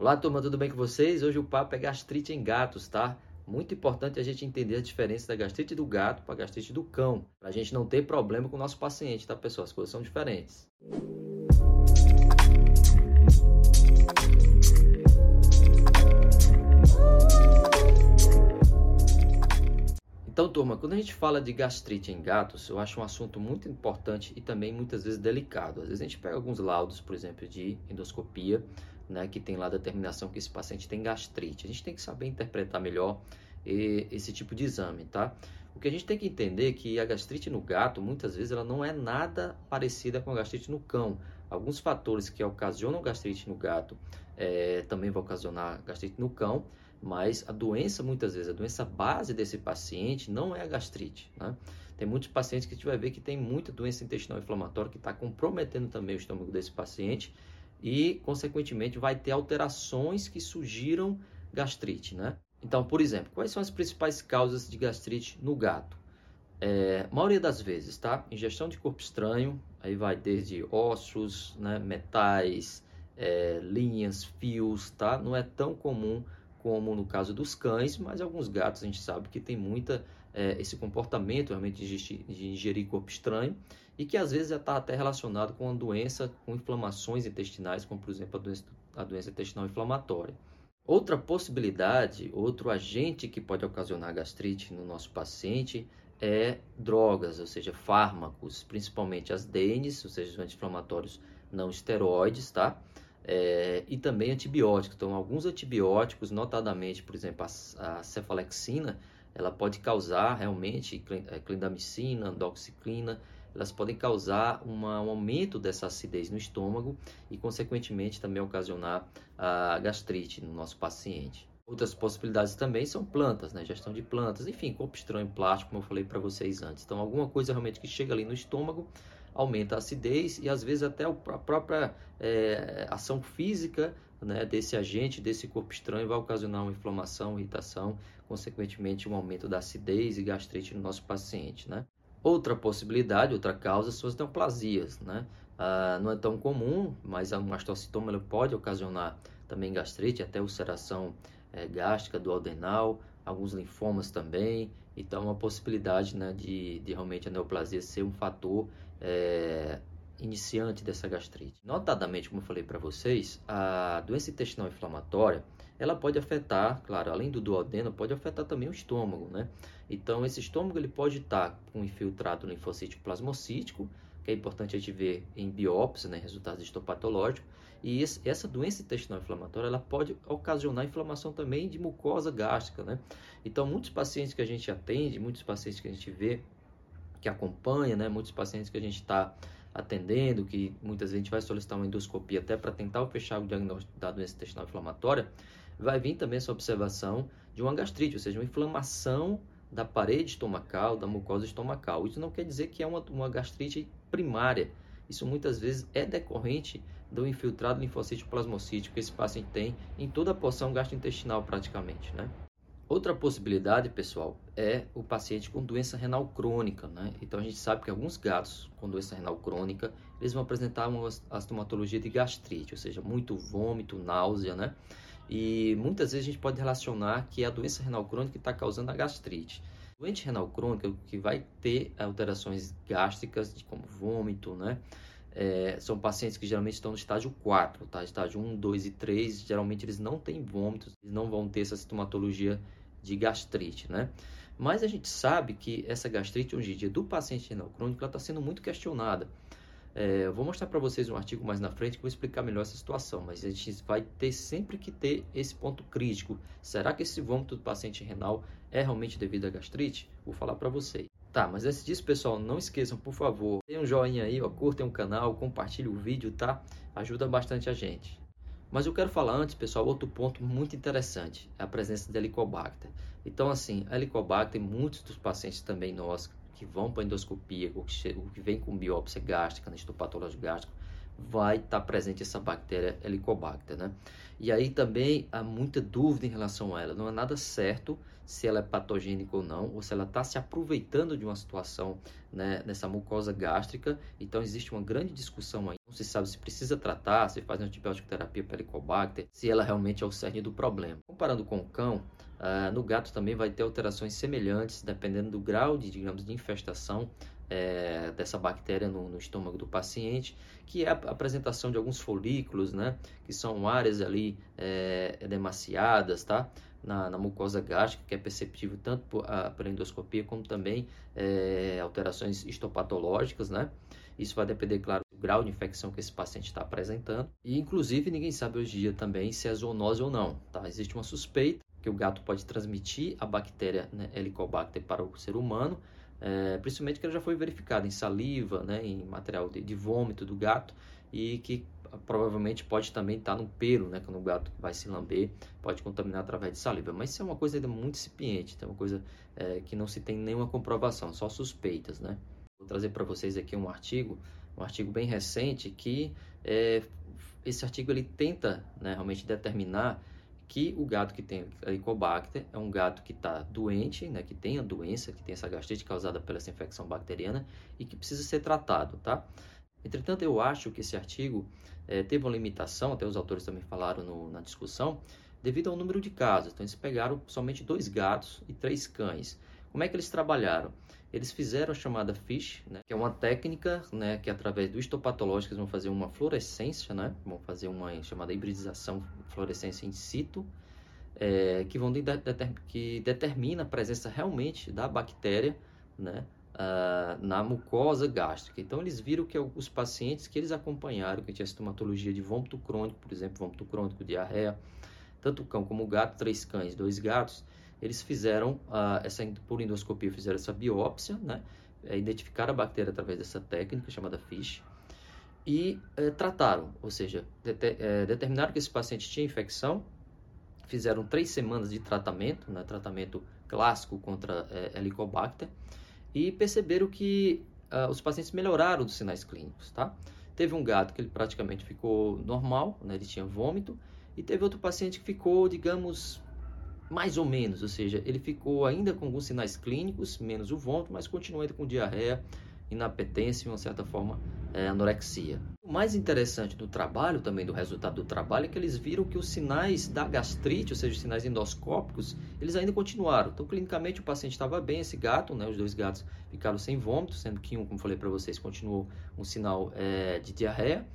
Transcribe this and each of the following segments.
Olá, turma, tudo bem com vocês? Hoje o papo é gastrite em gatos, tá? Muito importante a gente entender a diferença da gastrite do gato para a gastrite do cão, para a gente não ter problema com o nosso paciente, tá, pessoal? As coisas são diferentes. Então, turma, quando a gente fala de gastrite em gatos, eu acho um assunto muito importante e também muitas vezes delicado. Às vezes a gente pega alguns laudos, por exemplo, de endoscopia, né, que tem lá a determinação que esse paciente tem gastrite. A gente tem que saber interpretar melhor esse tipo de exame, tá? O que a gente tem que entender é que a gastrite no gato, muitas vezes, ela não é nada parecida com a gastrite no cão. Alguns fatores que ocasionam gastrite no gato é, também vão ocasionar gastrite no cão, mas a doença, muitas vezes, a doença base desse paciente não é a gastrite, né? Tem muitos pacientes que a gente vai ver que tem muita doença intestinal inflamatória que está comprometendo também o estômago desse paciente e, consequentemente, vai ter alterações que sugiram gastrite, né? Então, por exemplo, quais são as principais causas de gastrite no gato? É, maioria das vezes, tá? Ingestão de corpo estranho, aí vai desde ossos, né, metais, é, linhas, fios, tá? Não é tão comum como no caso dos cães, mas alguns gatos a gente sabe que tem muita é, esse comportamento realmente de ingerir corpo estranho e que às vezes está até relacionado com uma doença com inflamações intestinais, como por exemplo a doença, a doença intestinal inflamatória. Outra possibilidade, outro agente que pode ocasionar gastrite no nosso paciente é drogas, ou seja, fármacos, principalmente as DENES, ou seja, os anti-inflamatórios não esteroides, tá? É, e também antibióticos. Então, alguns antibióticos, notadamente, por exemplo, a, a cefalexina, ela pode causar realmente é, clindamicina, doxiclina, elas podem causar uma, um aumento dessa acidez no estômago e, consequentemente, também ocasionar a gastrite no nosso paciente. Outras possibilidades também são plantas, né? gestão de plantas, enfim, corpo estranho plástico, como eu falei para vocês antes. Então, alguma coisa realmente que chega ali no estômago aumenta a acidez e às vezes até a própria é, ação física né, desse agente, desse corpo estranho, vai ocasionar uma inflamação, irritação, consequentemente um aumento da acidez e gastrite no nosso paciente. Né? Outra possibilidade, outra causa são as neoplasias, né? Ah, não é tão comum, mas a mastocitoma pode ocasionar também gastrite, até ulceração é, gástrica do adenal, alguns linfomas também. Então, a possibilidade né, de, de realmente a neoplasia ser um fator é, iniciante dessa gastrite. Notadamente, como eu falei para vocês, a doença intestinal inflamatória ela pode afetar, claro, além do duodeno, pode afetar também o estômago, né? Então, esse estômago ele pode estar com infiltrado linfocítico plasmocítico, que é importante a gente ver em biópsia, né, resultados histopatológicos, e esse, essa doença intestinal inflamatória ela pode ocasionar inflamação também de mucosa gástrica, né? Então, muitos pacientes que a gente atende, muitos pacientes que a gente vê, que acompanha, né, muitos pacientes que a gente está atendendo, que muitas vezes a gente vai solicitar uma endoscopia até para tentar fechar o diagnóstico da doença intestinal inflamatória, vai vir também essa observação de uma gastrite, ou seja, uma inflamação da parede estomacal, da mucosa estomacal. Isso não quer dizer que é uma, uma gastrite primária. Isso muitas vezes é decorrente do infiltrado linfocítico plasmocítico que esse paciente tem em toda a porção gastrointestinal praticamente, né? Outra possibilidade, pessoal, é o paciente com doença renal crônica, né? Então a gente sabe que alguns gatos com doença renal crônica, eles vão apresentar uma astomatologia de gastrite, ou seja, muito vômito, náusea, né? E muitas vezes a gente pode relacionar que é a doença renal crônica que está causando a gastrite. Doente renal crônica que vai ter alterações gástricas, como vômito, né? É, são pacientes que geralmente estão no estágio 4, tá? Estágio 1, 2 e 3, geralmente eles não têm vômitos, eles não vão ter essa sintomatologia de gastrite, né? Mas a gente sabe que essa gastrite hoje em dia do paciente renal crônico está sendo muito questionada. É, eu vou mostrar para vocês um artigo mais na frente que vou explicar melhor essa situação, mas a gente vai ter sempre que ter esse ponto crítico. Será que esse vômito do paciente renal é realmente devido à gastrite? Vou falar para vocês. Tá, mas antes disso, pessoal, não esqueçam, por favor, dê um joinha aí, ó, curtem o canal, compartilhem o vídeo, tá? Ajuda bastante a gente. Mas eu quero falar antes, pessoal, outro ponto muito interessante, é a presença de Helicobacter. Então, assim, Helicobacter, muitos dos pacientes também nós que vão para endoscopia, ou que, que vem com biópsia gástrica, né, histopatológico gástrico, vai estar tá presente essa bactéria Helicobacter, né? E aí também há muita dúvida em relação a ela. Não é nada certo se ela é patogênica ou não, ou se ela está se aproveitando de uma situação né, nessa mucosa gástrica. Então existe uma grande discussão aí. Não se sabe se precisa tratar, se faz antibiótico terapia para Helicobacter, se ela realmente é o cerne do problema. Comparando com o cão, Uh, no gato também vai ter alterações semelhantes, dependendo do grau de, digamos, de infestação é, dessa bactéria no, no, estômago do paciente, que é a apresentação de alguns folículos, né, que são áreas ali é, tá? Na, na, mucosa gástrica, que é perceptível tanto por, a, pela endoscopia como também é, alterações histopatológicas, né? Isso vai depender, claro, do grau de infecção que esse paciente está apresentando. E, inclusive, ninguém sabe hoje em dia também se é zoonose ou não, tá? Existe uma suspeita que o gato pode transmitir a bactéria né, Helicobacter para o ser humano, é, principalmente que ela já foi verificada em saliva, né, em material de, de vômito do gato e que provavelmente pode também estar no pelo, né, quando o gato vai se lamber, pode contaminar através de saliva. Mas isso é uma coisa ainda muito incipiente, é uma coisa é, que não se tem nenhuma comprovação, só suspeitas, né. Vou trazer para vocês aqui um artigo, um artigo bem recente que é, esse artigo ele tenta né, realmente determinar que o gato que tem Helicobacter é um gato que está doente, né, que tem a doença, que tem essa gastrite causada pela essa infecção bacteriana e que precisa ser tratado, tá? Entretanto, eu acho que esse artigo é, teve uma limitação, até os autores também falaram no, na discussão, devido ao número de casos. Então, eles pegaram somente dois gatos e três cães. Como é que eles trabalharam? Eles fizeram a chamada FISH, né, que é uma técnica né, que através do histopatológico eles vão fazer uma fluorescência, né, vão fazer uma chamada hibridização fluorescência in situ, é, que, vão de, de, que determina a presença realmente da bactéria né, uh, na mucosa gástrica. Então eles viram que os pacientes que eles acompanharam, que tinha sintomatologia de vômito crônico, por exemplo, vômito crônico, diarreia, tanto o cão como o gato, três cães, dois gatos, eles fizeram uh, essa por endoscopia fizeram essa biópsia, né? É, identificaram a bactéria através dessa técnica chamada FISH e é, trataram, ou seja, é, determinaram que esse paciente tinha infecção, fizeram três semanas de tratamento, né? Tratamento clássico contra é, Helicobacter e perceberam que uh, os pacientes melhoraram dos sinais clínicos, tá? Teve um gato que ele praticamente ficou normal, né? Ele tinha vômito e teve outro paciente que ficou, digamos, mais ou menos, ou seja, ele ficou ainda com alguns sinais clínicos, menos o vômito, mas continua ainda com diarreia, inapetência e, uma certa forma, é, anorexia. O mais interessante do trabalho, também do resultado do trabalho, é que eles viram que os sinais da gastrite, ou seja, os sinais endoscópicos, eles ainda continuaram. Então, clinicamente, o paciente estava bem, esse gato, né, os dois gatos ficaram sem vômito, sendo que um, como falei para vocês, continuou um sinal é, de diarreia.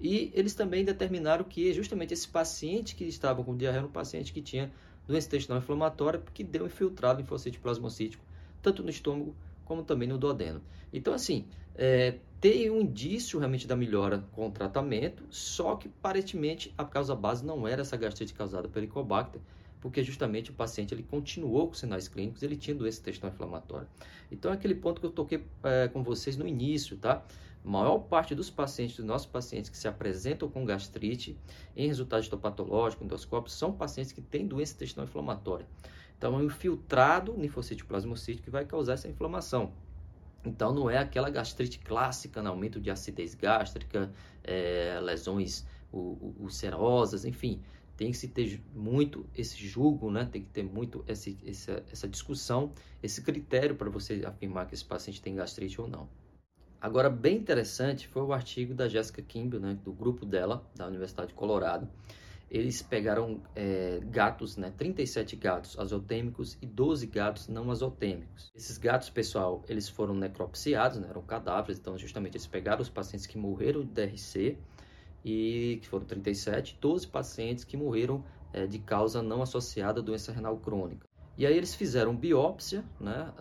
E eles também determinaram que justamente esse paciente que estava com diarreia era um paciente que tinha doença intestinal inflamatória que deu infiltrado linfocite plasmocítico, tanto no estômago como também no duodeno. Então, assim, é, tem um indício realmente da melhora com o tratamento, só que aparentemente a causa base não era essa gastrite causada pelo Helicobacter, porque justamente o paciente ele continuou com sinais clínicos, ele tinha doença intestinal inflamatória. Então, é aquele ponto que eu toquei é, com vocês no início, tá? A maior parte dos pacientes, dos nossos pacientes que se apresentam com gastrite em resultado histopatológico, endoscópio, são pacientes que têm doença intestinal inflamatória. Então, é um infiltrado linfocítico plasmocítico que vai causar essa inflamação. Então, não é aquela gastrite clássica, né? aumento de acidez gástrica, é, lesões ulcerosas, enfim. Tem que se ter muito esse julgo, né? tem que ter muito esse, essa, essa discussão, esse critério para você afirmar que esse paciente tem gastrite ou não. Agora, bem interessante foi o artigo da Jessica Kimball, né, do grupo dela, da Universidade de Colorado. Eles pegaram é, gatos, né, 37 gatos azotêmicos e 12 gatos não azotêmicos. Esses gatos, pessoal, eles foram necropsiados, né, eram cadáveres, então justamente eles pegaram os pacientes que morreram de DRC, e que foram 37, 12 pacientes que morreram é, de causa não associada à doença renal crônica. E aí eles fizeram biópsia né,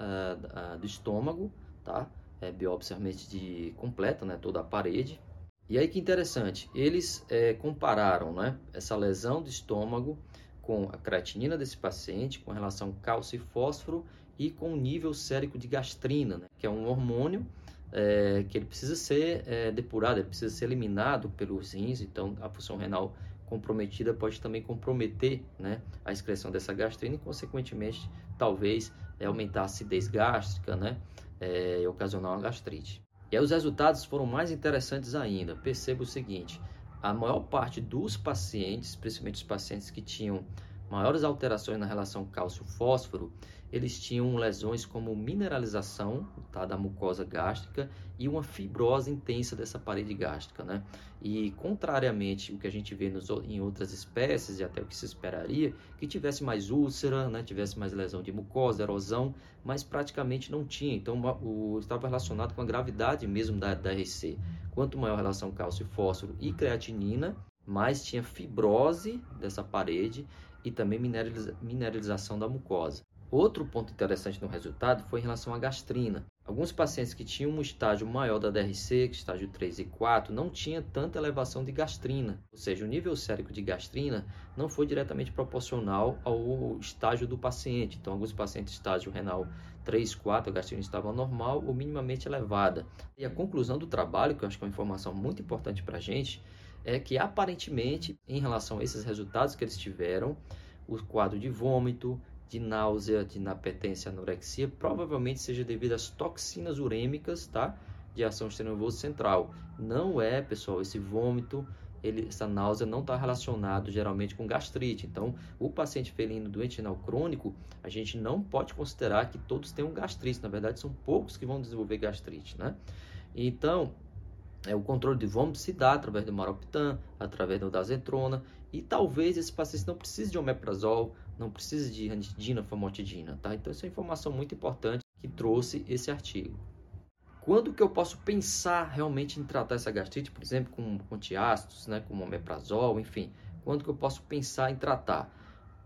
do estômago, tá? é, biópsia realmente de completa, né, toda a parede. E aí que interessante, eles é, compararam né, essa lesão do estômago com a creatinina desse paciente, com relação cálcio e fósforo e com o nível sérico de gastrina, né, que é um hormônio é, que ele precisa ser é, depurado, ele precisa ser eliminado pelos rins, então a função renal comprometida pode também comprometer né, a excreção dessa gastrina e, consequentemente, talvez é, aumentar a acidez gástrica, né, é, ocasionar uma gastrite. E aí os resultados foram mais interessantes ainda. Perceba o seguinte: a maior parte dos pacientes, principalmente os pacientes que tinham maiores alterações na relação cálcio-fósforo, eles tinham lesões como mineralização tá, da mucosa gástrica e uma fibrose intensa dessa parede gástrica. Né? E, contrariamente o que a gente vê nos, em outras espécies, e até o que se esperaria, que tivesse mais úlcera, né, tivesse mais lesão de mucosa, erosão, mas praticamente não tinha. Então, o, estava relacionado com a gravidade mesmo da, da RC. Quanto maior a relação cálcio, fósforo e creatinina, mais tinha fibrose dessa parede e também mineralização da mucosa. Outro ponto interessante no resultado foi em relação à gastrina. Alguns pacientes que tinham um estágio maior da DRC, que estágio 3 e 4, não tinha tanta elevação de gastrina, ou seja, o nível sérico de gastrina não foi diretamente proporcional ao estágio do paciente. Então, alguns pacientes estágio renal 3, 4, a gastrina estava normal ou minimamente elevada. E a conclusão do trabalho, que eu acho que é uma informação muito importante para a gente, é que aparentemente, em relação a esses resultados que eles tiveram, o quadro de vômito, de náusea, de inapetência, anorexia, provavelmente seja devido às toxinas urêmicas, tá? De ação do sistema nervoso central. Não é, pessoal, esse vômito, ele, essa náusea não está relacionado geralmente com gastrite. Então, o paciente felino doente renal crônico, a gente não pode considerar que todos tenham gastrite. Na verdade, são poucos que vão desenvolver gastrite, né? Então, é, o controle de vômito se dá através do maroptan, através do dazentrona, e talvez esse paciente não precise de omeprazol, não precise de ranitidina, famotidina, tá? Então, essa é uma informação muito importante que trouxe esse artigo. Quando que eu posso pensar realmente em tratar essa gastrite, por exemplo, com, com antiácidos, né, com omeprazol, enfim, quando que eu posso pensar em tratar?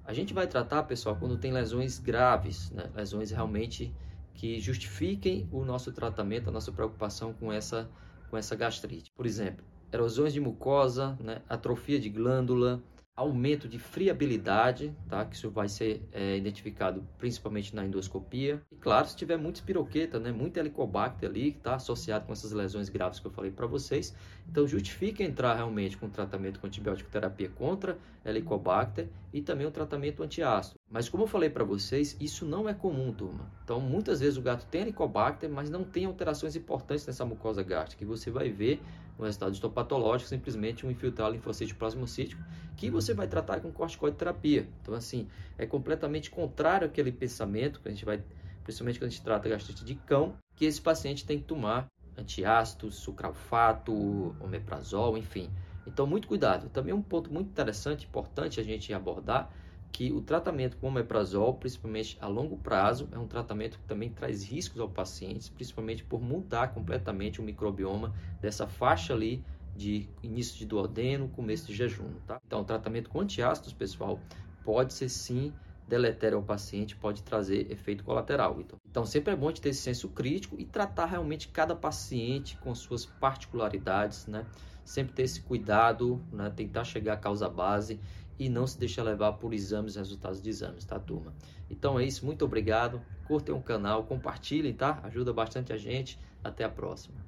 A gente vai tratar, pessoal, quando tem lesões graves, né, lesões realmente que justifiquem o nosso tratamento, a nossa preocupação com essa com essa gastrite. Por exemplo, erosões de mucosa, né, atrofia de glândula, aumento de friabilidade, tá? que isso vai ser é, identificado principalmente na endoscopia. E claro, se tiver muita espiroqueta, né? muito helicobacter ali, que está associado com essas lesões graves que eu falei para vocês, então justifica entrar realmente com tratamento com antibiótico terapia contra helicobacter e também o tratamento antiácido. Mas como eu falei para vocês, isso não é comum, turma. Então muitas vezes o gato tem helicobacter, mas não tem alterações importantes nessa mucosa gástrica, e você vai ver no resultado histopatológico simplesmente um infiltrado linfocítico plasmocítico que você vai tratar com corticoide terapia. Então, assim, é completamente contrário àquele pensamento que a gente vai, principalmente quando a gente trata gastrite de cão, que esse paciente tem que tomar antiácidos, sucralfato, omeprazol, enfim. Então, muito cuidado. Também um ponto muito interessante, importante a gente abordar, que o tratamento com omeprazol, principalmente a longo prazo, é um tratamento que também traz riscos ao paciente, principalmente por mudar completamente o microbioma dessa faixa ali de início de duodeno, começo de jejum, tá? Então, o tratamento com antiácidos, pessoal, pode ser sim deletério ao paciente, pode trazer efeito colateral. Então, então, sempre é bom ter esse senso crítico e tratar realmente cada paciente com suas particularidades, né? Sempre ter esse cuidado, né? tentar chegar à causa base e não se deixar levar por exames, resultados de exames, tá, turma? Então é isso, muito obrigado. Curtem o canal, compartilhem, tá? Ajuda bastante a gente. Até a próxima.